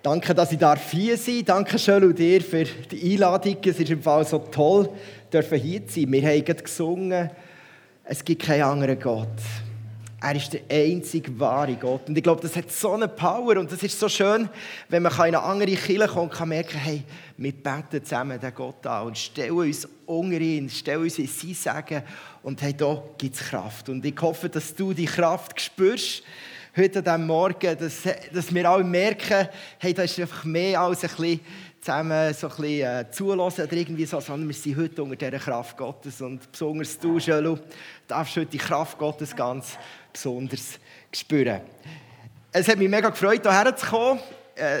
Danke, dass ich hier sein. Danke schön und dir für die Einladung. Es ist im Fall so toll, hier zu sein. Wir haben gerade gesungen, es gibt keinen anderen Gott. Er ist der einzige wahre Gott. Und ich glaube, das hat so eine Power. Und das ist so schön, wenn man in eine andere Kirche kommt und kann merken, hey, wir beten zusammen den Gott an und stellen uns unter ihn, stellen uns in sein Sagen. Und hey, da gibt es Kraft. Und ich hoffe, dass du die Kraft spürst heute an Morgen, dass, dass wir alle merken, hey, da ist einfach mehr als ein bisschen zusammen so ein bisschen, äh, zulassen oder irgendwie so, sondern wir sind heute unter dieser Kraft Gottes. Und besonders du, Jelo, darfst heute die Kraft Gottes ganz besonders spüren. Es hat mich mega gefreut, hierher zu kommen. Äh,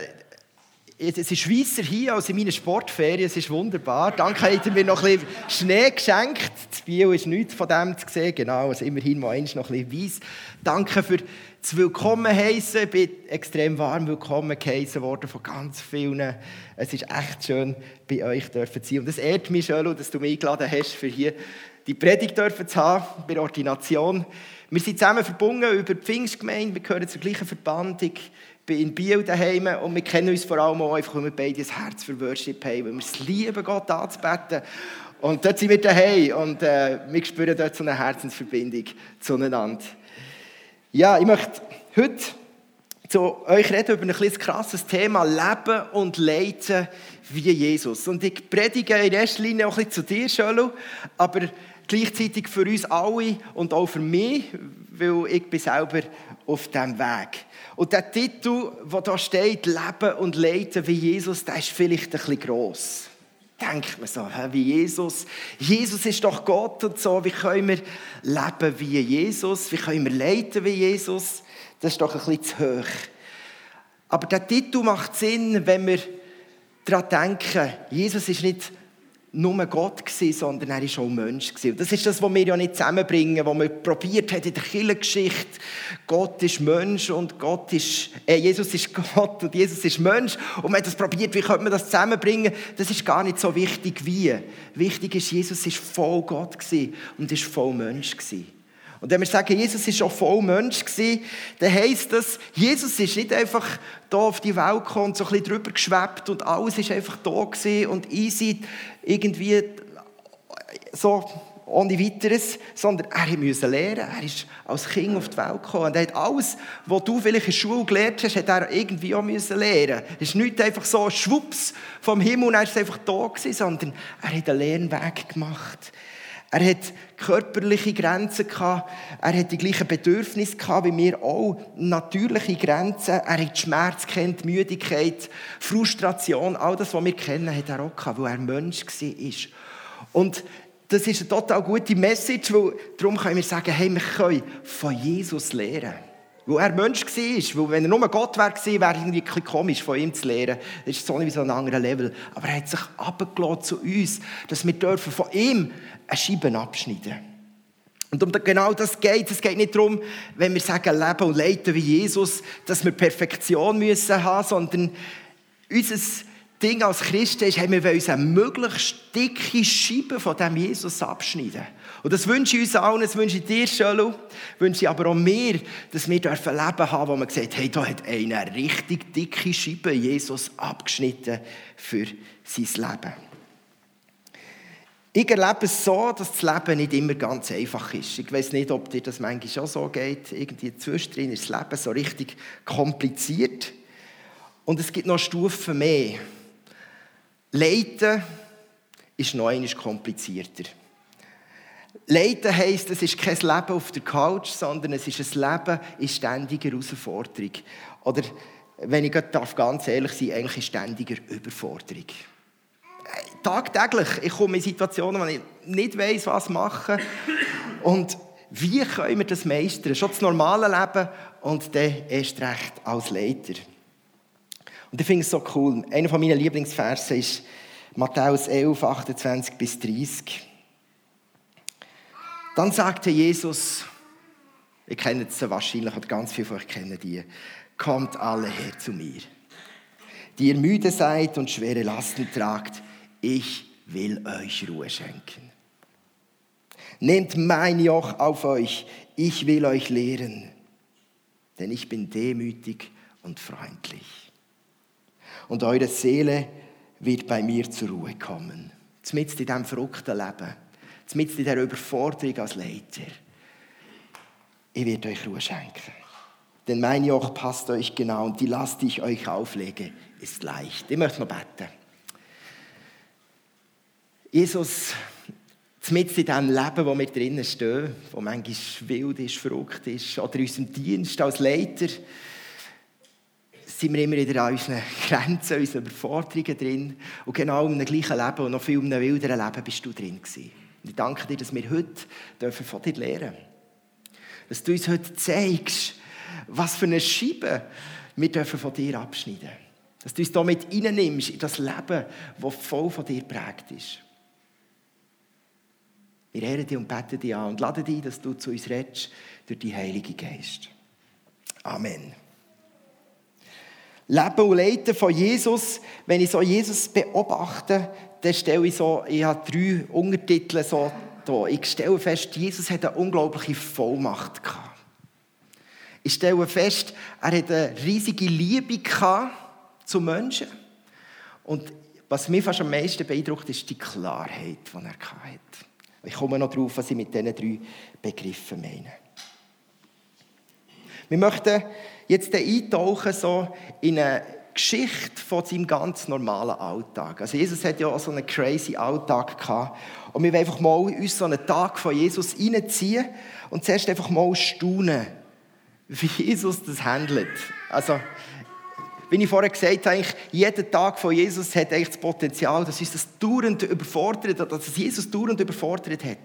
es ist weißer hier als in meinen Sportferien. Es ist wunderbar. Danke, ihr mir noch ein bisschen Schnee geschenkt. Das Bio ist nichts von dem zu sehen. Genau, also immerhin mal eins noch ein bisschen weiß. Danke für das Willkommen heißen. Ich bin extrem warm willkommen geheißen worden von ganz vielen. Es ist echt schön, bei euch zu sein. Und es ehrt mich, schön, dass du mich eingeladen hast, für hier die Predigt zu haben, bei der Ordination. Wir sind zusammen verbunden über die Pfingstgemeinde. Wir gehören zur gleichen Verbandung bin in Biel daheim und wir kennen uns vor allem auch einfach, weil wir beide ein Herz für Worship haben, weil wir es lieben, Gott anzubeten. Und dort sind wir daheim und äh, wir spüren dort so eine Herzensverbindung zueinander. Ja, ich möchte heute zu euch reden über ein bisschen krasses Thema Leben und Leiden wie Jesus. Und ich predige in erster Linie auch ein zu dir, Schölo, aber gleichzeitig für uns alle und auch für mich, weil ich bin selber auf diesem Weg. Und der Titel, der da steht, Leben und Leiden wie Jesus, der ist vielleicht ein bisschen gross. Denkt man so, wie Jesus. Jesus ist doch Gott und so. Wie können wir leben wie Jesus? Wie können wir leiden wie Jesus? Das ist doch ein bisschen zu hoch. Aber der Titel macht Sinn, wenn wir daran denken, Jesus ist nicht nur Gott gewesen, sondern er war auch Mensch. Gewesen. das ist das, was wir ja nicht zusammenbringen, was man probiert hat in der Kirchengeschichte. Gott ist Mensch und Gott ist, äh, Jesus ist Gott und Jesus ist Mensch. Und man hat das probiert, wie könnte man das zusammenbringen? Das ist gar nicht so wichtig wie. Wichtig ist, Jesus ist voll Gott gewesen und ist voll Mensch gewesen. Und wenn wir sagen, Jesus ist auch voll Mensch gewesen, dann heisst das, Jesus ist nicht einfach da auf die Welt gekommen und so ein bisschen drüber geschwebt und alles ist einfach da und easy irgendwie so ohne weiteres, sondern er musste lernen. Er ist als Kind auf die Welt gekommen und er hat alles, was du vielleicht in der Schule gelernt hast, hat er irgendwie auch lernen. Es ist nicht einfach so schwupps vom Himmel und er ist einfach da gewesen, sondern er hat einen Lernweg gemacht. Er hat körperliche Grenzen gehabt. Er hat die gleichen Bedürfnisse gehabt wie wir auch. Natürliche Grenzen. Er hat Schmerz kennt, Müdigkeit, Frustration. All das, was wir kennen, hat er auch gehabt, weil er Mensch war. Und das ist eine total gute Message, weil darum können wir sagen, hey, wir können von Jesus lernen. Weil er Mensch war. Weil wenn er nur Gott wäre, wäre es irgendwie komisch, von ihm zu lernen. Das ist so wie so ein anderer Level. Aber er hat sich abgelassen zu uns, dass wir dürfen von ihm eine Scheibe abschneiden und um genau das geht es. geht nicht darum, wenn wir sagen, leben und leiden wie Jesus, dass wir Perfektion müssen haben, sondern unser Ding als Christen ist, hey, wir wollen uns eine möglichst dicke Scheibe von dem Jesus abschneiden. Und das wünsche ich uns allen, das wünsche ich dir, Schölu, wünsche ich aber auch mir, dass wir ein Leben haben, wo man sagt, hey, da hat einer eine richtig dicke Scheibe Jesus abgeschnitten für sein Leben. Ich erlebe es so, dass das Leben nicht immer ganz einfach ist. Ich weiß nicht, ob dir das manchmal schon so geht. Irgendwie zwischendrin ist das Leben so richtig kompliziert. Und es gibt noch Stufen mehr. Leiden ist noch einmal komplizierter. Leiden heisst, es ist kein Leben auf der Couch, sondern es ist ein Leben in ständiger Herausforderung. Oder, wenn ich ganz ehrlich sein darf, eigentlich in ständiger Überforderung. Tagtäglich. Ich komme in Situationen, wo ich nicht weiß, was machen. Und wie können wir das meistern? Schon das normale Leben und dann erst recht als Leiter. Und ich finde es so cool. Einer meiner Lieblingsverse ist Matthäus 11, 28 bis 30. Dann sagte Jesus, ihr kennt es wahrscheinlich, oder ganz viele von euch kennen die, kommt alle her zu mir, die ihr müde seid und schwere Lasten tragt, ich will euch Ruhe schenken. Nehmt mein Joch auf euch, ich will euch lehren, denn ich bin demütig und freundlich. und eure Seele wird bei mir zur Ruhe kommen. Zumindest in diesem verrückten Leben. Zumindest in dieser Überforderung als Leiter. Ich werde euch Ruhe schenken. Denn mein Joch passt euch genau und die Last, die ich euch auflege, ist leicht. Ich möchte noch beten. Jesus, mit in diesem Leben, wo wir drinnen stehen, wo manchmal wild ist, verrückt ist, oder in unserem Dienst als Leiter, sind wir immer wieder an unseren Grenzen, unseren Überforderungen drin. Und genau in dem gleichen Leben und noch viel in einem wilderen Leben bist du drin gewesen. Und ich danke dir, dass wir heute von dir lernen dürfen. Dass du uns heute zeigst, was für eine Scheibe wir dürfen von dir abschneiden dürfen. Dass du uns damit reinnimmst in das Leben, das voll von dir prägt ist. Wir ehren dich und beten dich an und laden dich, dass du zu uns redest durch die Heilige Geist. Amen. Leben und Leiden von Jesus, wenn ich so Jesus beobachte, dann stelle ich so, ich habe drei Untertitel so da. Ich stelle fest, Jesus hat eine unglaubliche Vollmacht gehabt. Ich stelle fest, er hat eine riesige Liebe gehabt zu Menschen. Und was mich fast am meisten beeindruckt, ist die Klarheit, die er hatte. Ich komme noch darauf, was ich mit diesen drei Begriffen meine. Wir möchten jetzt eintauchen so in eine Geschichte von seinem ganz normalen Alltag. Also Jesus hat ja auch so einen crazy Alltag gehabt. Und wir wollen einfach mal uns so einen Tag von Jesus reinziehen und zuerst einfach mal staunen, wie Jesus das handelt. Also, wie ich vorher gesagt habe, jeder Tag von Jesus hat eigentlich das Potenzial, dass uns das dauernd überfordert, dass Jesus dauernd überfordert hat.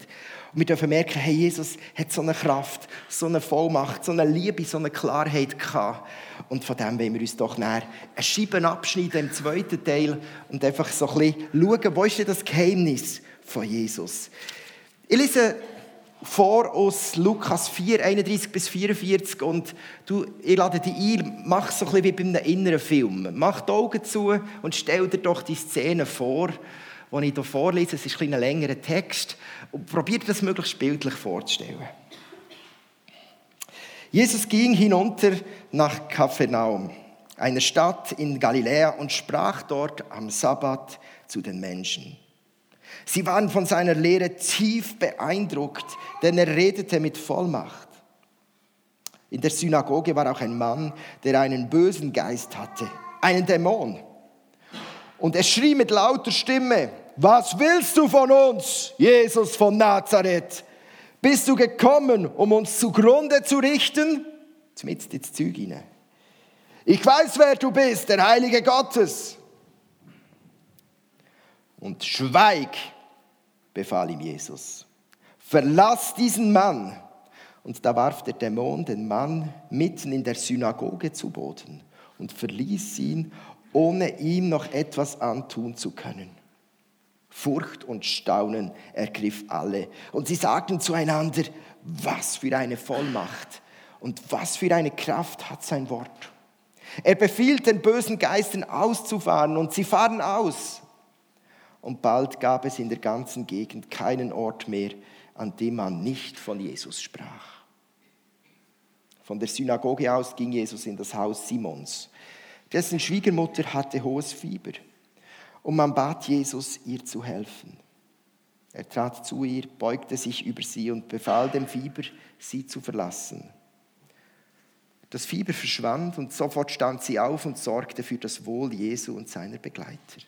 Und wir dürfen merken, hey, Jesus hat so eine Kraft, so eine Vollmacht, so eine Liebe, so eine Klarheit gehabt. Und von dem wollen wir uns doch näher eine Scheibe abschneiden im zweiten Teil und einfach so ein bisschen schauen, wo ist denn das Geheimnis von Jesus? Ich lese vor aus Lukas 4, 31 bis 44 und du, ich lade dich ein, mach so ein bisschen wie bei einem inneren Film. Mach die Augen zu und stell dir doch die Szene vor, die ich hier vorlese. Es ist ein, ein längerer Text und probier das möglichst bildlich vorzustellen. Jesus ging hinunter nach Kapharnaum, einer Stadt in Galiläa, und sprach dort am Sabbat zu den Menschen. Sie waren von seiner Lehre tief beeindruckt, denn er redete mit Vollmacht. In der Synagoge war auch ein Mann, der einen bösen Geist hatte, einen Dämon. Und er schrie mit lauter Stimme, was willst du von uns, Jesus von Nazareth? Bist du gekommen, um uns zugrunde zu richten? Jetzt ins Zeug hinein. Ich weiß, wer du bist, der Heilige Gottes. Und schweig, befahl ihm Jesus. Verlass diesen Mann. Und da warf der Dämon den Mann mitten in der Synagoge zu Boden und verließ ihn, ohne ihm noch etwas antun zu können. Furcht und Staunen ergriff alle. Und sie sagten zueinander, was für eine Vollmacht und was für eine Kraft hat sein Wort. Er befiehlt den bösen Geistern auszufahren und sie fahren aus. Und bald gab es in der ganzen Gegend keinen Ort mehr, an dem man nicht von Jesus sprach. Von der Synagoge aus ging Jesus in das Haus Simons. Dessen Schwiegermutter hatte hohes Fieber. Und man bat Jesus, ihr zu helfen. Er trat zu ihr, beugte sich über sie und befahl dem Fieber, sie zu verlassen. Das Fieber verschwand und sofort stand sie auf und sorgte für das Wohl Jesu und seiner Begleiter.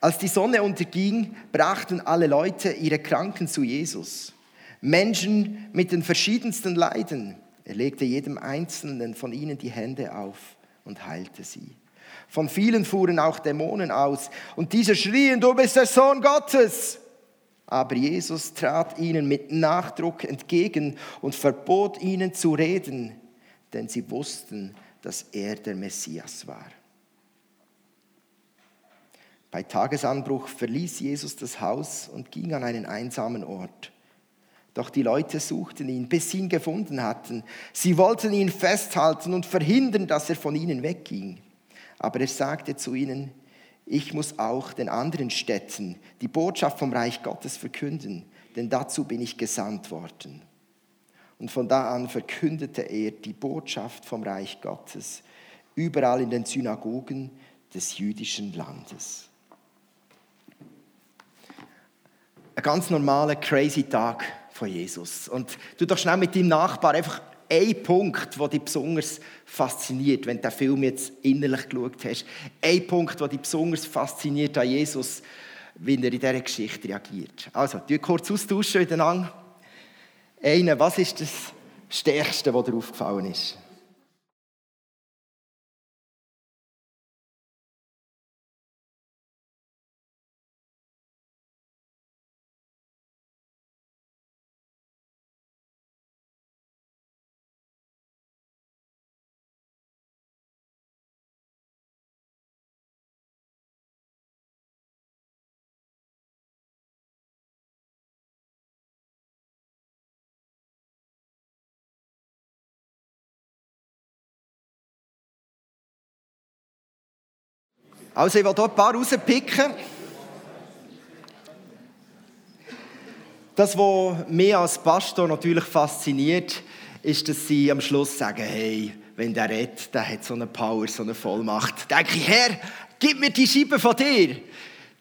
Als die Sonne unterging, brachten alle Leute ihre Kranken zu Jesus. Menschen mit den verschiedensten Leiden. Er legte jedem Einzelnen von ihnen die Hände auf und heilte sie. Von vielen fuhren auch Dämonen aus und diese schrien, du bist der Sohn Gottes. Aber Jesus trat ihnen mit Nachdruck entgegen und verbot ihnen zu reden, denn sie wussten, dass er der Messias war. Bei Tagesanbruch verließ Jesus das Haus und ging an einen einsamen Ort. Doch die Leute suchten ihn, bis sie ihn gefunden hatten. Sie wollten ihn festhalten und verhindern, dass er von ihnen wegging. Aber er sagte zu ihnen, ich muss auch den anderen Städten die Botschaft vom Reich Gottes verkünden, denn dazu bin ich gesandt worden. Und von da an verkündete er die Botschaft vom Reich Gottes überall in den Synagogen des jüdischen Landes. Ein ganz normaler, crazy Tag von Jesus. Und du doch schnell mit deinem Nachbar einfach ein Punkt, der dich besonders fasziniert, wenn du den Film jetzt innerlich geschaut hast. Ein Punkt, der dich besonders fasziniert an Jesus, wie er in dieser Geschichte reagiert. Also, wir kurz austauschen miteinander. Einer, was ist das Stärkste, was dir aufgefallen ist? Also ich will hier ein paar rauspicken. Das, was mich als Pastor natürlich fasziniert, ist, dass sie am Schluss sagen, hey, wenn der redet, der hat so eine Power, so eine Vollmacht. Da denke ich, Herr, gib mir die Scheibe von dir.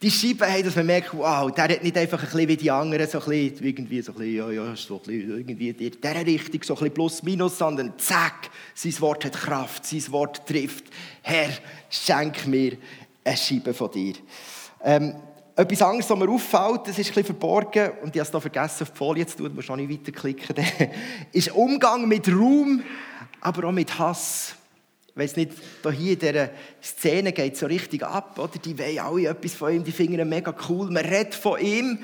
Die Scheibe haben, dass man merkt, wow, der hat nicht einfach ein bisschen wie die anderen, so ein bisschen, irgendwie so ein bisschen, ja, ja, so ein bisschen, irgendwie in dieser Richtung, so ein bisschen plus minus, sondern zack, sein Wort hat Kraft, sein Wort trifft. Herr, schenk mir eine Scheibe von dir. Ähm, etwas anderes, was mir auffällt, das ist ein bisschen verborgen, und ich habe es noch vergessen, auf die Folie zu tun, du musst auch nicht weiterklicken, ist Umgang mit Raum, aber auch mit Hass. Ich weiss nicht, hier in dieser Szene geht es so richtig ab, oder? Die wollen alle etwas von ihm, die finden ihn mega cool, man redet von ihm,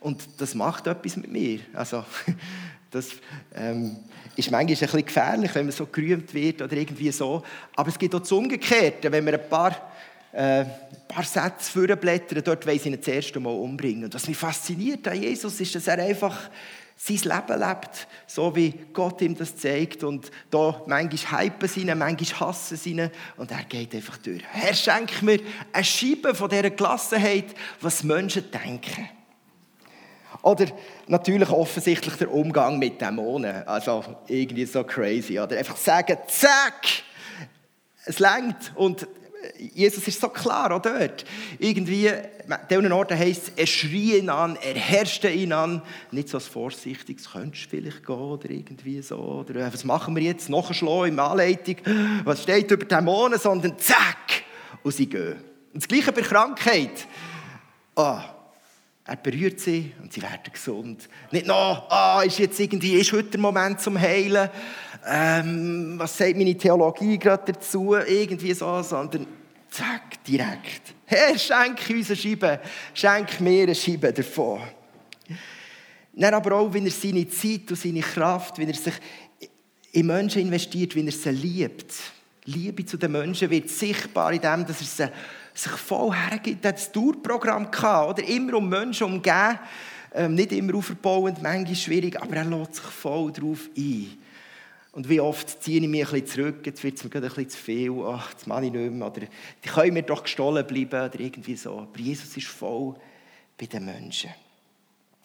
und das macht etwas mit mir. Also, das ähm, ist manchmal ein bisschen gefährlich, wenn man so gerühmt wird oder irgendwie so. Aber es gibt auch das Umgekehrte, wenn man ein paar äh, ein paar Sätze vorblättern, dort will ich ihn das erste Mal umbringen. Und was mich fasziniert an Jesus ist, dass er einfach sein Leben lebt, so wie Gott ihm das zeigt. Und da manchmal hypen sie ihn, manchmal hassen sie. Und er geht einfach durch. Herr, schenk mir eine Scheibe von dieser Gelassenheit, was Menschen denken. Oder natürlich offensichtlich der Umgang mit Dämonen. Also irgendwie so crazy. Oder einfach sagen, zack, es längt. Und Jesus ist so klar auch dort. Irgendwie, an diesen Orten heisst es, er schrie ihn an, er herrschte ihn an. Nicht so als vorsichtiges, könntest du vielleicht gehen oder irgendwie so. Oder äh, was machen wir jetzt? Noch ein Schlau in Anleitung. Was steht über Dämonen? Sondern zack! Und sie gehen. Und das Gleiche bei Krankheit. Oh, er berührt sie und sie werden gesund. Nicht noch, ah, ist jetzt irgendwie, ist heute der Moment zum Heilen ähm, was sagt meine Theologie gerade dazu, irgendwie so, sondern zack, direkt. Herr, schenk uns eine Scheibe, schenk mir eine Scheibe davon. Dann aber auch, wenn er seine Zeit und seine Kraft, wenn er sich in Menschen investiert, wenn er sie liebt. Liebe zu den Menschen wird sichtbar in dem, dass er sie sich voll hergibt. Er hat das Tourprogramm gehabt, oder? Immer um Menschen umgeben. Ähm, nicht immer aufbauend, manchmal schwierig, aber er lässt sich voll darauf ein. Und wie oft ziehe ich mich ein bisschen zurück, jetzt wird es mir gerade ein bisschen zu viel, ach, das mache ich nicht mehr, oder die können mir doch gestohlen bleiben, oder irgendwie so. Aber Jesus ist voll bei den Menschen.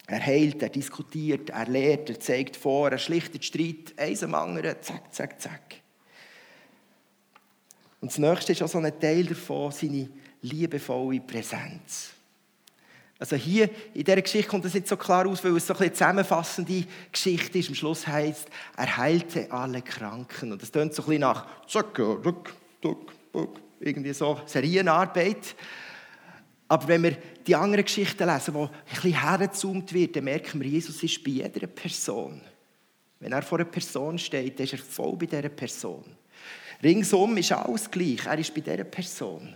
Er heilt, er diskutiert, er lehrt, er zeigt vor, er schlichtet Streit, eins am anderen, zack, zack, zack. Und das Nächste ist auch so ein Teil davon, seine liebevolle Präsenz. Also hier in dieser Geschichte kommt das nicht so klar aus, weil es so eine zusammenfassende Geschichte ist. Am Schluss heißt, er heilte alle Kranken. Und das tönt so ein bisschen nach zack, ruck, duck, buck, irgendwie so Serienarbeit. Aber wenn wir die anderen Geschichten lesen, wo ein bisschen hergezoomt wird, dann merken wir, Jesus ist bei jeder Person. Wenn er vor einer Person steht, dann ist er voll bei dieser Person. Ringsum ist alles gleich. Er ist bei dieser Person.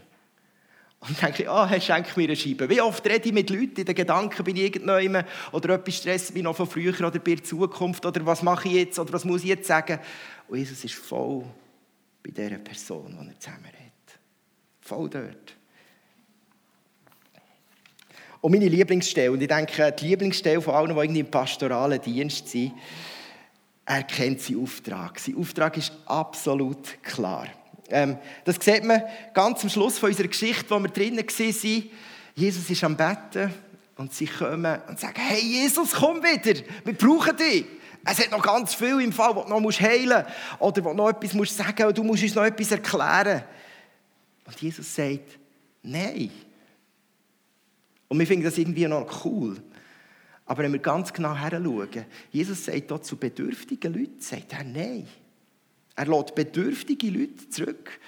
Und dann denke ich, ah, oh, schenk mir eine Scheibe. Wie oft rede ich mit Leuten, in den Gedanken bin ich irgendjemand oder etwas stresst mich noch von früher oder bei der Zukunft oder was mache ich jetzt oder was muss ich jetzt sagen. Und Jesus ist voll bei dieser Person, die er zusammen redet. Voll dort. Und meine Lieblingsstelle, und ich denke, die Lieblingsstelle von allen, die irgendwie im pastoralen Dienst sind, er kennt seinen Auftrag. Sein Auftrag ist absolut klar. Ähm, das sieht man ganz am Schluss von unserer Geschichte, wo wir drinnen waren. Jesus ist am Betten und sie kommen und sagen, hey Jesus, komm wieder, wir brauchen dich. Es hat noch ganz viel im Fall, wo du noch heilen musst oder du noch etwas musst sagen musst, du musst uns noch etwas erklären. Und Jesus sagt, nein. Und wir finden das irgendwie noch cool. Aber wenn wir ganz genau heranschauen, Jesus sagt dort zu bedürftigen Leuten, sagt er nein. Er lädt bedürftige Leute zurück.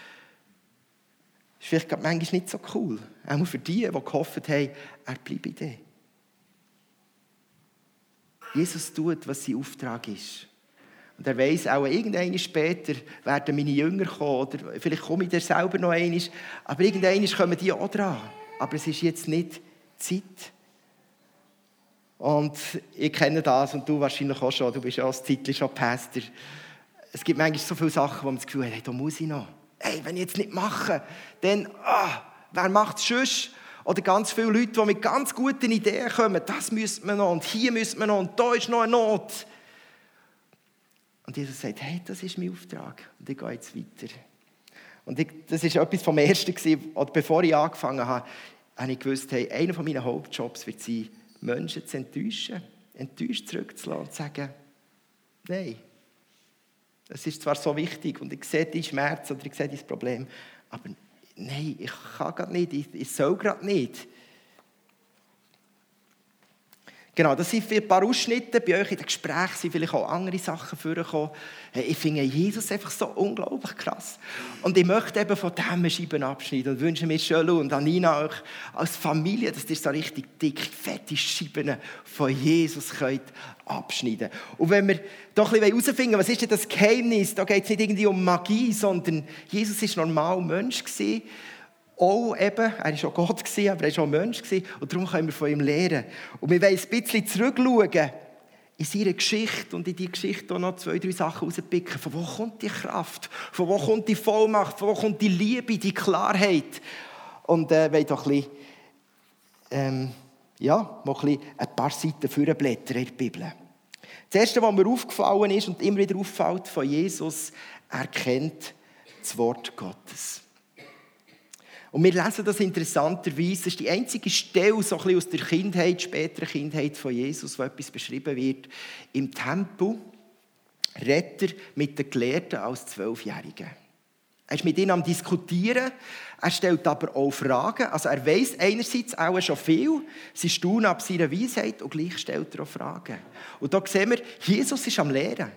Das ist vielleicht manchmal nicht so cool. Auch für die, die gehofft haben, er bleibe dir. Jesus tut, was sein Auftrag ist. Und er weiß auch, irgendwann später werden meine Jünger kommen, oder vielleicht komme ich dir selber noch einmal, aber irgendwann kommen die auch dran. Aber es ist jetzt nicht Zeit. Und ich kenne das und du wahrscheinlich auch schon, du bist ja als Zeitlich schon Pastor. Es gibt manchmal so viele Sachen, wo man das Gefühl hat, hey, da muss ich noch. Hey, wenn ich jetzt nicht mache, dann, ah, wer macht es sonst? Oder ganz viele Leute, die mit ganz guten Ideen kommen, das müssen wir noch und hier müssen wir noch und da ist noch eine Not. Und Jesus sagt, hey, das ist mein Auftrag und ich gehe jetzt weiter. Und ich, das war etwas vom Ersten, oder bevor ich angefangen habe, habe ich gewusst, hey, einer meiner Hauptjobs wird sein, Menschen zu enttäuschen, enttäuscht zurückzulassen und zu sagen, nein, es ist zwar so wichtig und ich sehe deinen Schmerz oder ich sehe dein Problem, aber nein, ich kann gerade nicht, ich, ich soll gerade nicht. Genau, das sind ein paar Ausschnitte. Bei euch in den Gesprächen sind vielleicht auch andere Sachen vorgekommen. Ich finde Jesus einfach so unglaublich krass. Und ich möchte eben von diesem Scheiben abschneiden und wünsche mir Schölu und Anina euch als Familie, dass ihr so richtig dick, fette Scheiben von Jesus könnt abschneiden Und wenn wir doch ein bisschen herausfinden, was ist denn das Geheimnis, da geht es nicht irgendwie um Magie, sondern Jesus war normal Mensch gewesen auch eben, er war auch Gott, aber er war auch Mensch. Und darum können wir von ihm lernen. Und wir wollen ein bisschen zurückschauen in seine Geschichte und in die Geschichte auch noch zwei, drei Sachen rauspicken. Von wo kommt die Kraft? Von wo kommt die Vollmacht? Von wo kommt die Liebe, die Klarheit? Und äh, wollen doch ein bisschen, ähm, ja, mal ein, bisschen ein paar Seiten vorblättern in der Bibel. Das Erste, was mir aufgefallen ist und immer wieder auffällt von Jesus, er kennt das Wort Gottes. Und wir lesen das interessanterweise. Das ist die einzige Stelle so ein aus der Kindheit, späteren Kindheit von Jesus, wo etwas beschrieben wird. Im Tempel redet er mit den Gelehrten als Zwölfjährigen. Er ist mit ihnen am Diskutieren. Er stellt aber auch Fragen. Also er weiß einerseits auch schon viel. Sie staunen ab seiner Weisheit und gleich stellt er auch Fragen. Und da sehen wir, Jesus ist am Lehren.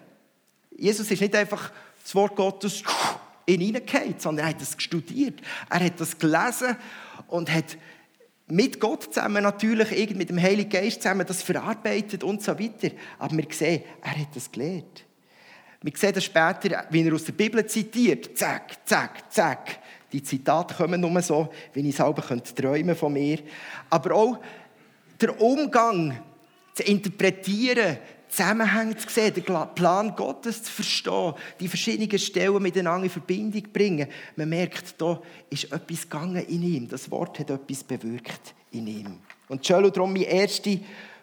Jesus ist nicht einfach das Wort Gottes in hineingehauen, sondern er hat das studiert. Er hat das gelesen und hat mit Gott zusammen natürlich, mit dem Heiligen Geist zusammen das verarbeitet und so weiter. Aber wir sehen, er hat das gelernt. Wir sehen das später, wie er aus der Bibel zitiert. Zack, zack, zack. Die Zitate kommen nur so, wie ich selber träumen von mir. Aber auch der Umgang zu interpretieren, Zusammenhänge zu sehen, den Plan Gottes zu verstehen, die verschiedenen Stellen miteinander in Verbindung zu bringen. Man merkt, da ist etwas gegangen in ihm. Das Wort hat etwas bewirkt in ihm. Und Schölo, darum mein erster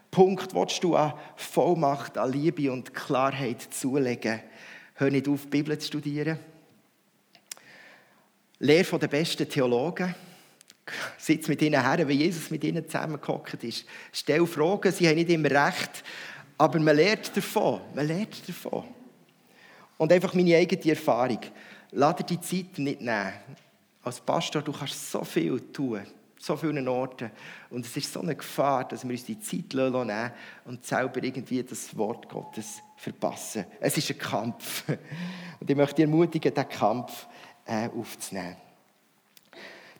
Punkt, willst du an Vollmacht, an Liebe und Klarheit zulegen. Hör nicht auf, die Bibel zu studieren. Lehr von den besten Theologen. Sitz mit ihnen her, wie Jesus mit ihnen zusammengehockt ist. Stell Fragen, sie haben nicht immer recht. Aber man lernt davon. Man lernt davon. Und einfach meine eigene Erfahrung. Lass dir die Zeit nicht nehmen. Als Pastor, du kannst so viel tun. So vielen Orten. Und es ist so eine Gefahr, dass wir uns die Zeit nehmen und selber irgendwie das Wort Gottes verpassen. Es ist ein Kampf. Und ich möchte dich ermutigen, diesen Kampf äh, aufzunehmen.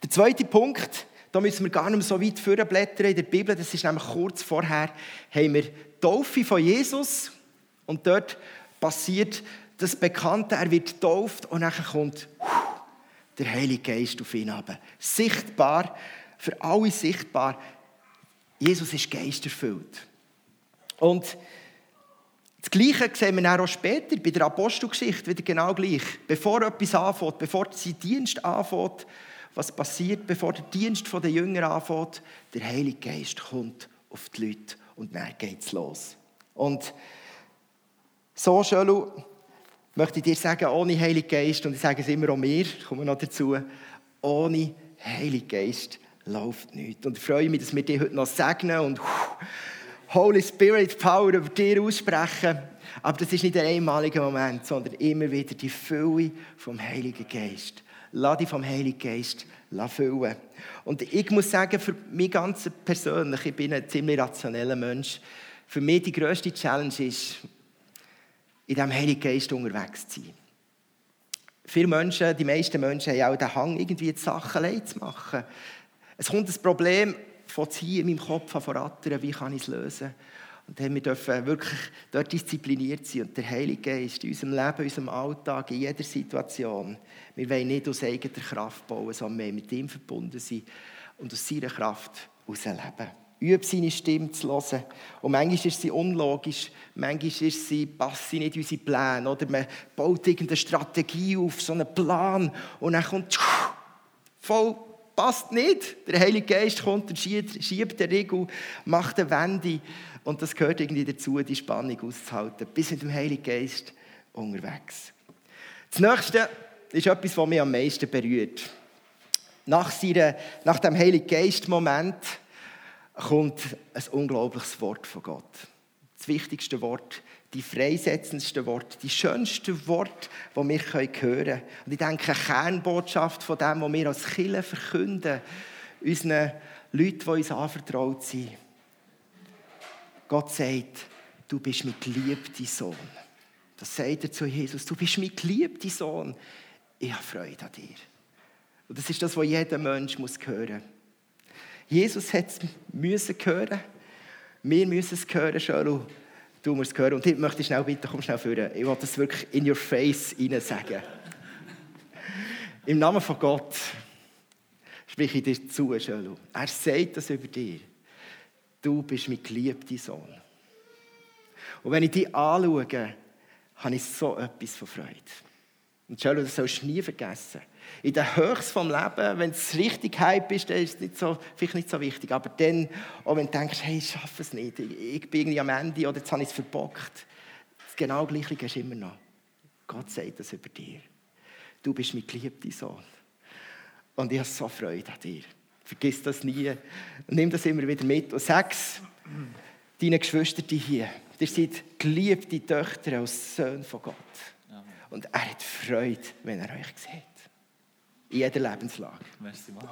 Der zweite Punkt, da müssen wir gar nicht mehr so weit vorblättern in der Bibel. Das ist nämlich kurz vorher, haben wir Taufe von Jesus und dort passiert das Bekannte, er wird getauft und dann kommt der Heilige Geist auf ihn ab. Sichtbar, für alle sichtbar, Jesus ist geisterfüllt. Und das Gleiche sehen wir auch später bei der Apostelgeschichte, wieder genau gleich. Bevor etwas anfängt, bevor sein Dienst anfängt, was passiert, bevor der Dienst der Jünger anfängt, der Heilige Geist kommt auf die Leute und dann geht es los. Und so, Schölu, möchte ich dir sagen, ohne Heiligen Geist, und ich sage es immer auch mir, ich komme noch dazu, ohne Heiligen Geist läuft nichts. Und ich freue mich, dass wir dich heute noch segnen und Holy Spirit Power über dir aussprechen. Aber das ist nicht ein einmaliger Moment, sondern immer wieder die Fülle vom Heiligen Geist. Lass dich vom Heiligen Geist füllen. Und ich muss sagen, für mich ganz persönlich, ich bin ein ziemlich rationeller Mensch, für mich die grösste Challenge ist, in diesem Heiligen Geist unterwegs zu sein. Viele Menschen, die meisten Menschen haben auch den Hang, irgendwie die Sachen allein zu machen. Es kommt ein Problem von hier in meinem Kopf voran, wie kann ich es lösen? Und wir dürfen wirklich dort diszipliniert sein und der Heilige Geist in unserem Leben, in unserem Alltag, in jeder Situation. Wir wollen nicht aus eigener Kraft bauen, sondern wir mit ihm verbunden sein und aus seiner Kraft herausleben. Übe seine Stimme zu hören. Und manchmal ist sie unlogisch, manchmal ist sie, passt sie nicht in unsere Pläne. Oder man baut irgendeine Strategie auf, so einen Plan, und dann kommt voll passt nicht. Der Heilige Geist kommt und schiebt, schiebt den Riegel, macht eine Wende. Und das gehört irgendwie dazu, die Spannung auszuhalten. Bis mit dem Heiligen Geist unterwegs. Das nächste ist etwas, was mich am meisten berührt. Nach, seiner, nach dem Heiligen Geist-Moment kommt ein unglaubliches Wort von Gott. Das wichtigste Wort, die freisetzendste Wort, die schönste Wort, das wir hören können. Und ich denke, eine Kernbotschaft von dem, was wir als Kirche verkünden, unseren Leuten, die uns anvertraut sind. Gott sagt, du bist mein geliebter Sohn. Das sagt er zu Jesus. Du bist mein geliebter Sohn. Ich habe Freude an dir. Und das ist das, was jeder Mensch muss hören muss. Jesus hat es müssen hören. Wir müssen es hören, Schölu. Du musst es hören. Und ich möchte schnell bitte, komm schnell führen. Ich will das wirklich in your face rein sagen. Im Namen von Gott spreche ich dir zu, Schölu. Er sagt das über dir. Du bist mein geliebter Sohn. Und wenn ich dich anschaue, habe ich so etwas von Freude. Und Schölu, das sollst du nie vergessen in der Höchst vom Leben, wenn es richtig Hype ist, dann ist es nicht so, vielleicht nicht so wichtig. Aber dann, auch wenn du denkst, hey, ich schaffe es nicht, ich bin irgendwie am Ende oder jetzt habe ich es verbockt. Das genau Gleiche ist immer noch. Gott sagt das über dir. Du bist mein geliebter Sohn. Und ich habe so Freude an dir. Vergiss das nie. nimm das immer wieder mit. Und sag es deinen Geschwistern hier. Ihr seid geliebte Töchter als Söhne von Gott. Und er hat Freude, wenn er euch sieht in jeder Lebenslage. Merci, Mann.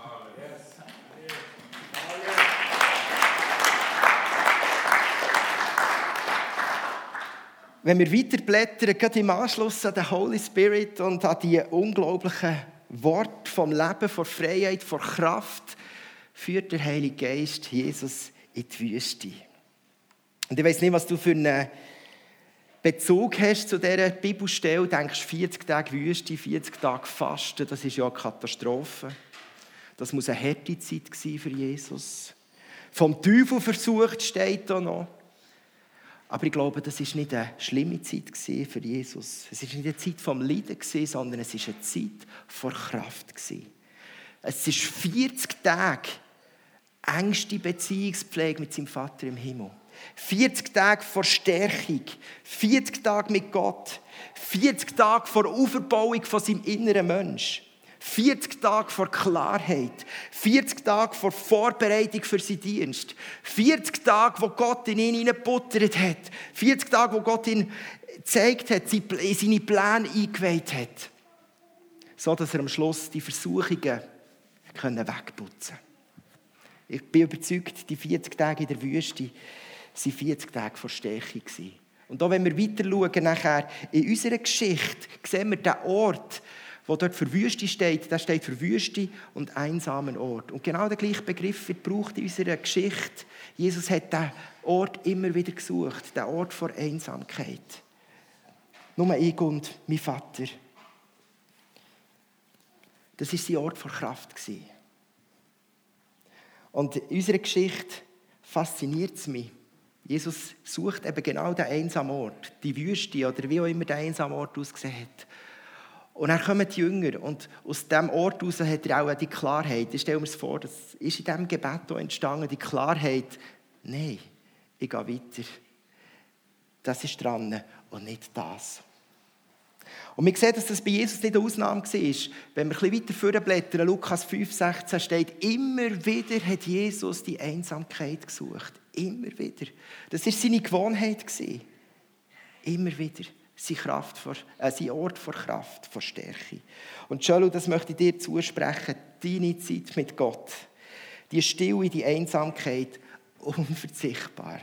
Wenn wir weiterblättern, gerade im Anschluss an den Holy Spirit und an die unglaublichen Worte vom Leben, von Freiheit, von Kraft, führt der Heilige Geist Jesus in die Wüste. Und ich weiß nicht, was du für eine Bezug hast zu dieser Bibelstelle, denkst 40 Tage Wüste, 40 Tage Fasten, das ist ja eine Katastrophe. Das muss eine harte Zeit sein für Jesus. Vom Teufel versucht steht da noch. Aber ich glaube, das ist nicht eine schlimme Zeit für Jesus. Es ist nicht eine Zeit vom Leiden sondern es ist eine Zeit vor Kraft Es ist 40 Tage engste Beziehungspflege mit seinem Vater im Himmel. 40 Tage vor Stärkung, 40 Tage mit Gott, 40 Tage vor Auferbauung von seinem inneren Mensch, 40 Tage vor Klarheit, 40 Tage vor Vorbereitung für seinen Dienst, 40 Tage, wo Gott in ihn hineingebuttert hat, 40 Tage, wo Gott ihn gezeigt hat, seine Pläne eingeweiht hat, so dass er am Schluss die Versuchungen wegputzen konnte. Ich bin überzeugt, die 40 Tage in der Wüste, waren 40 Tage vor Stärkung. Und auch wenn wir weiter schauen, nachher in unserer Geschichte, sehen wir den Ort, wo dort für Wüste steht, der steht für Wüste und einsamen Ort. Und genau der gleiche Begriff wird gebraucht in unserer Geschichte. Jesus hat diesen Ort immer wieder gesucht, den Ort vor Einsamkeit. Nur ich und mein Vater. Das war sein Ort vor Kraft. Und in unserer Geschichte fasziniert es mich, Jesus sucht eben genau den einsamen Ort, die Wüste oder wie auch immer der einsame Ort ausgesehen hat. Und dann kommen die Jünger und aus diesem Ort heraus hat er auch die Klarheit. Ich stelle mir vor, das ist in diesem Gebet entstanden, die Klarheit, nein, ich gehe weiter. Das ist dran und nicht das. Und wir sehen, dass das bei Jesus nicht eine Ausnahme war. Wenn wir ein bisschen weiter vorblättern, Lukas 5, 16 steht, immer wieder hat Jesus die Einsamkeit gesucht. Immer wieder. Das war seine Gewohnheit. Immer wieder sein, Kraft vor, äh, sein Ort vor Kraft, vor Stärke. Und Jolo, das möchte ich dir zusprechen, deine Zeit mit Gott, die Stille, die Einsamkeit, unverzichtbar.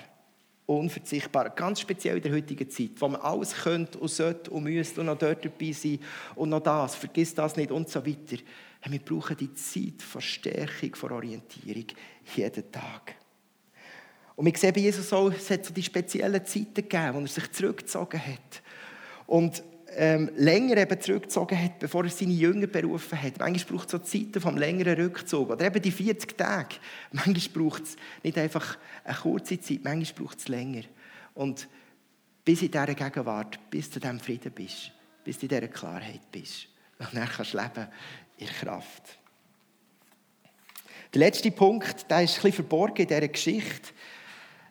Unverzichtbar. Ganz speziell in der heutigen Zeit, wo man alles könnte und sollte und müsste und noch dort dabei sein und noch das, vergiss das nicht und so weiter. Wir brauchen die Zeit von Stärkung, von Orientierung jeden Tag. Und wir sehen bei Jesus auch, es hat so die speziellen Zeiten gegeben, wo er sich zurückgezogen hat. Und ähm, länger eben zurückgezogen hat, bevor er seine Jünger berufen hat. Manchmal braucht es so Zeiten vom längeren Rückzug. Oder eben die 40 Tage. Manchmal braucht es nicht einfach eine kurze Zeit, manchmal braucht es länger. Und bis in dieser Gegenwart, bis du diesem Frieden bist, bis du in dieser Klarheit bist. Und dann kannst du leben in Kraft. Der letzte Punkt, der ist ein bisschen verborgen in dieser Geschichte.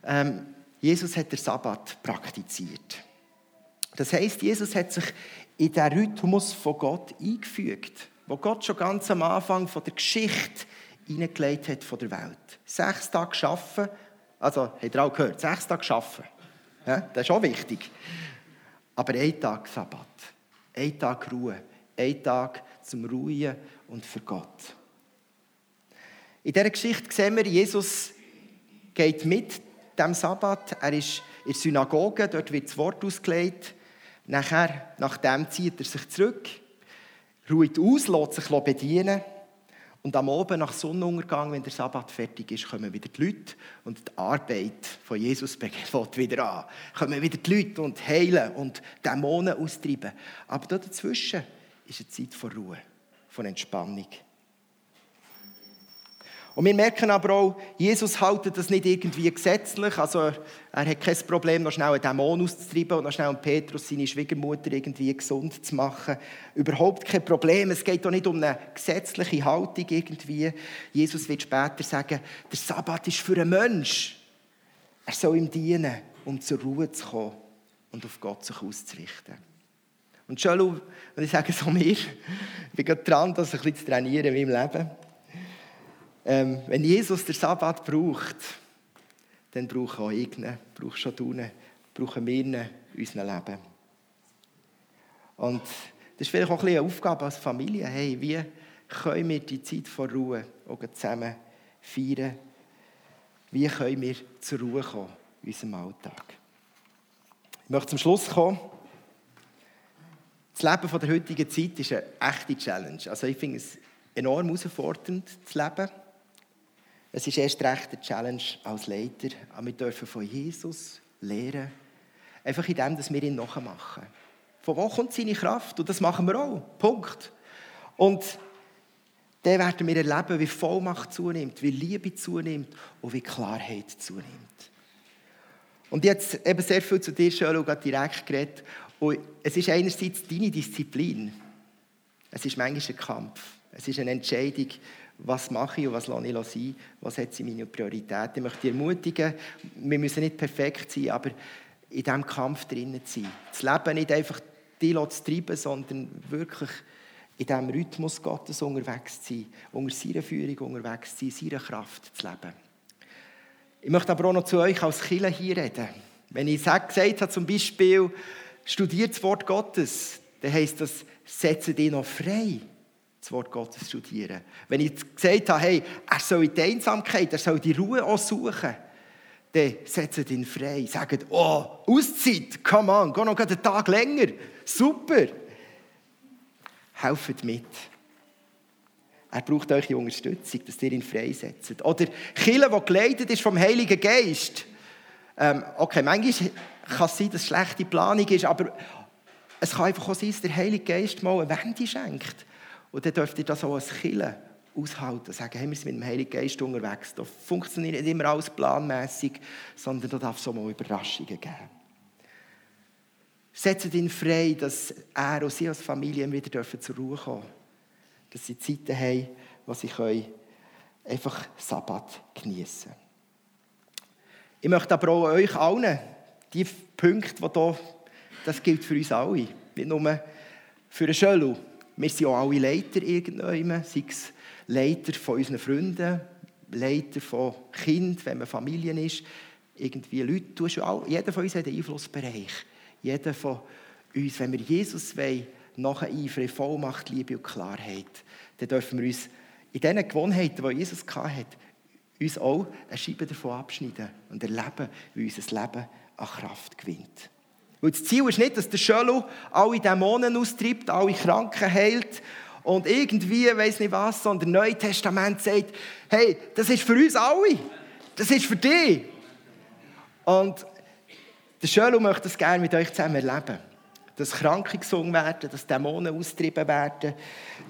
Ähm, Jesus hat den Sabbat praktiziert. Das heißt, Jesus hat sich in den Rhythmus von Gott eingefügt, wo Gott schon ganz am Anfang von der Geschichte hineingelegt hat von der Welt. Sechs Tage schaffen, also habt ihr auch gehört, sechs Tage schaffen. Ja, das ist auch wichtig. Aber ein Tag Sabbat, ein Tag Ruhe, ein Tag zum Ruhen und für Gott. In dieser Geschichte sehen wir, Jesus geht mit dem Sabbat. Er ist in der Synagoge, dort wird das Wort ausgelegt. Nachher, nach dem zieht er sich zurück, ruht aus, lässt sich bedienen. Und am Abend, nach Sonnenuntergang, wenn der Sabbat fertig ist, kommen wieder die Leute und die Arbeit von Jesus fängt wieder an. Kommen wieder die Leute und heilen und Dämonen austreiben. Aber dazwischen ist eine Zeit von Ruhe, von Entspannung. Und wir merken aber auch, Jesus hält das nicht irgendwie gesetzlich. Also er hat kein Problem, noch schnell einen Dämon auszutreiben und noch schnell Petrus, seine Schwiegermutter, irgendwie gesund zu machen. Überhaupt kein Problem. Es geht doch nicht um eine gesetzliche Haltung irgendwie. Jesus wird später sagen, der Sabbat ist für einen Mensch. Er soll ihm dienen, um zur Ruhe zu kommen und auf Gott sich auszurichten. Und schon, wenn ich sage so mir, ich bin gerade dran, das ein bisschen zu trainieren in meinem Leben. Ähm, wenn Jesus den Sabbat braucht, dann braucht auch ich ihn, braucht schon du brauchen wir ihn in unserem Leben. Und das ist vielleicht auch ein eine Aufgabe als Familie. Hey, wie können wir die Zeit von Ruhe auch zusammen feiern? Wie können wir zur Ruhe kommen in unserem Alltag? Ich möchte zum Schluss kommen. Das Leben der heutigen Zeit ist eine echte Challenge. Also ich finde es enorm herausfordernd, zu leben. Es ist erst recht eine Challenge als Leiter, aber wir dürfen von Jesus lernen, einfach in dem, dass wir ihn nachmachen. Von wo kommt seine Kraft? Und das machen wir auch. Punkt. Und dann werden wir erleben, wie Vollmacht zunimmt, wie Liebe zunimmt und wie Klarheit zunimmt. Und jetzt eben sehr viel zu dir, Schölo, direkt geredet. Und es ist einerseits deine Disziplin. Es ist manchmal ein Kampf. Es ist eine Entscheidung, was mache ich und was lasse ich sein, was hat sie meine Priorität. Ich möchte dich ermutigen, wir müssen nicht perfekt sein, aber in diesem Kampf drinnen zu sein. Das Leben nicht einfach die zu treiben, sondern wirklich in diesem Rhythmus Gottes unterwegs zu sein, unter seiner Führung unterwegs zu sein, seiner Kraft zu leben. Ich möchte aber auch noch zu euch als Killer hier reden. Wenn ich gesagt habe, zum Beispiel, studiert das Wort Gottes, dann heisst das, setze dich noch frei das Wort Gottes studieren. Wenn ich gesagt habe, hey, er soll die Einsamkeit, er soll die Ruhe auch suchen, dann setzt ihn frei. Sagt, oh, Auszeit, come on, geh noch einen Tag länger. Super. Helft mit. Er braucht eure Unterstützung, dass ihr ihn freisetzt. Oder Kille, die geleitet ist vom Heiligen Geist. Ähm, okay, manchmal kann es sein, dass es schlechte Planung ist, aber es kann einfach auch sein, dass der Heilige Geist mal eine Wende schenkt. Und dann dürft ihr das auch als Kille aushalten. Sagen, hey, wir sind mit dem Heiligen Geist unterwegs. Da funktioniert nicht immer alles planmäßig, sondern da darf es auch mal Überraschungen geben. Setzt ihn frei, dass er und sie als Familie wieder zur Ruhe kommen dürfen. Dass sie Zeiten haben, wo sie können einfach Sabbat genießen. Ich möchte aber auch euch allen, die Punkte, die hier, das gilt für uns alle, nicht nur für einen Schölu, wir sind auch alle Leiter irgendwann, sei es Leiter von unseren Freunden, Leiter von Kind, wenn man Familien ist, irgendwie Leute, jeder von uns hat einen Einflussbereich. Jeder von uns, wenn wir Jesus wollen, nachher in Vollmacht, Liebe und Klarheit, dann dürfen wir uns in diesen Gewohnheiten, die Jesus hatte, uns auch eine Scheibe davon abschneiden und erleben, wie unser Leben an Kraft gewinnt. Weil das Ziel ist nicht, dass der Schölo alle Dämonen austreibt, alle Kranken heilt und irgendwie, weiß nicht was, sondern das Neue Testament sagt, hey, das ist für uns alle. Das ist für dich. Und der Schölo möchte das gerne mit euch zusammen erleben dass Kranke gesungen werden, dass Dämonen austrieben werden,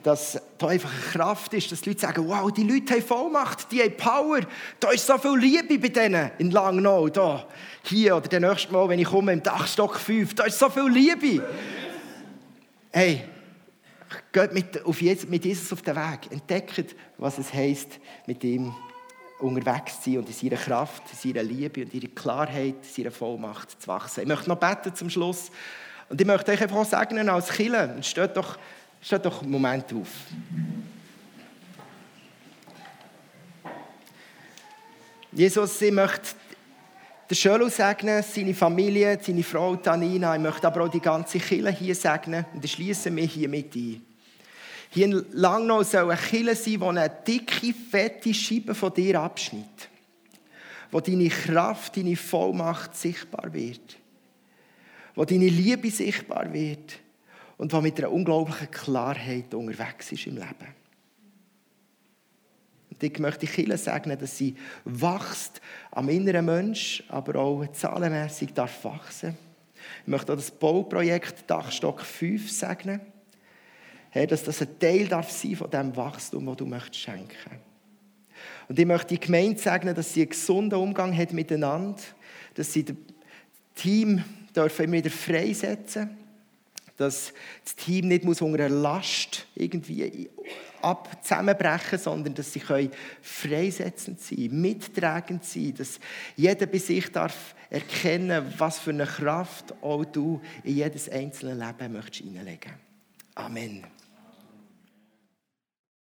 dass da einfach Kraft ist, dass die Leute sagen, wow, die Leute haben Vollmacht, die haben Power, da ist so viel Liebe bei denen in Langnau, da, hier oder das nächste Mal, wenn ich komme im Dachstock 5, da ist so viel Liebe. Hey, geht mit, auf Jesus, mit Jesus auf den Weg, entdeckt, was es heisst, mit ihm unterwegs zu sein und in seiner Kraft, in seiner Liebe und in ihrer Klarheit, in seiner Vollmacht zu wachsen. Ich möchte noch beten zum Schluss. Und ich möchte euch einfach sagen, als Killer, steht doch, steht doch einen Moment auf. Jesus, ich möchte den Schölo segnen, seine Familie, seine Frau Tanina. Ich möchte aber auch die ganze Kille hier segnen und ich schließe mich hier mit ein. Hier in Langnau soll eine Kille sein, die eine dicke, fette Scheibe von dir abschneidet. Wo deine Kraft, deine Vollmacht sichtbar wird wo deine Liebe sichtbar wird und wo mit einer unglaublichen Klarheit unterwegs ist im Leben. Und ich möchte die Kirche sagen, dass sie wächst am inneren Mensch, aber auch zahlenmässig darf wachsen. Ich möchte auch das Bauprojekt Dachstock 5 segnen. Herr, dass das ein Teil darf sein von dem Wachstum, das du möchtest schenken. Und ich möchte die Gemeinde sagen, dass sie einen gesunden Umgang hat miteinander, dass sie das Team dürfen immer wieder freisetzen, dass das Team nicht muss unter einer Last irgendwie ab zusammenbrechen, sondern dass sie können freisetzend sein, mittragend sein, dass jeder bei sich darf erkennen, was für eine Kraft auch du in jedes einzelne Leben möchtest hineinlegen. Amen.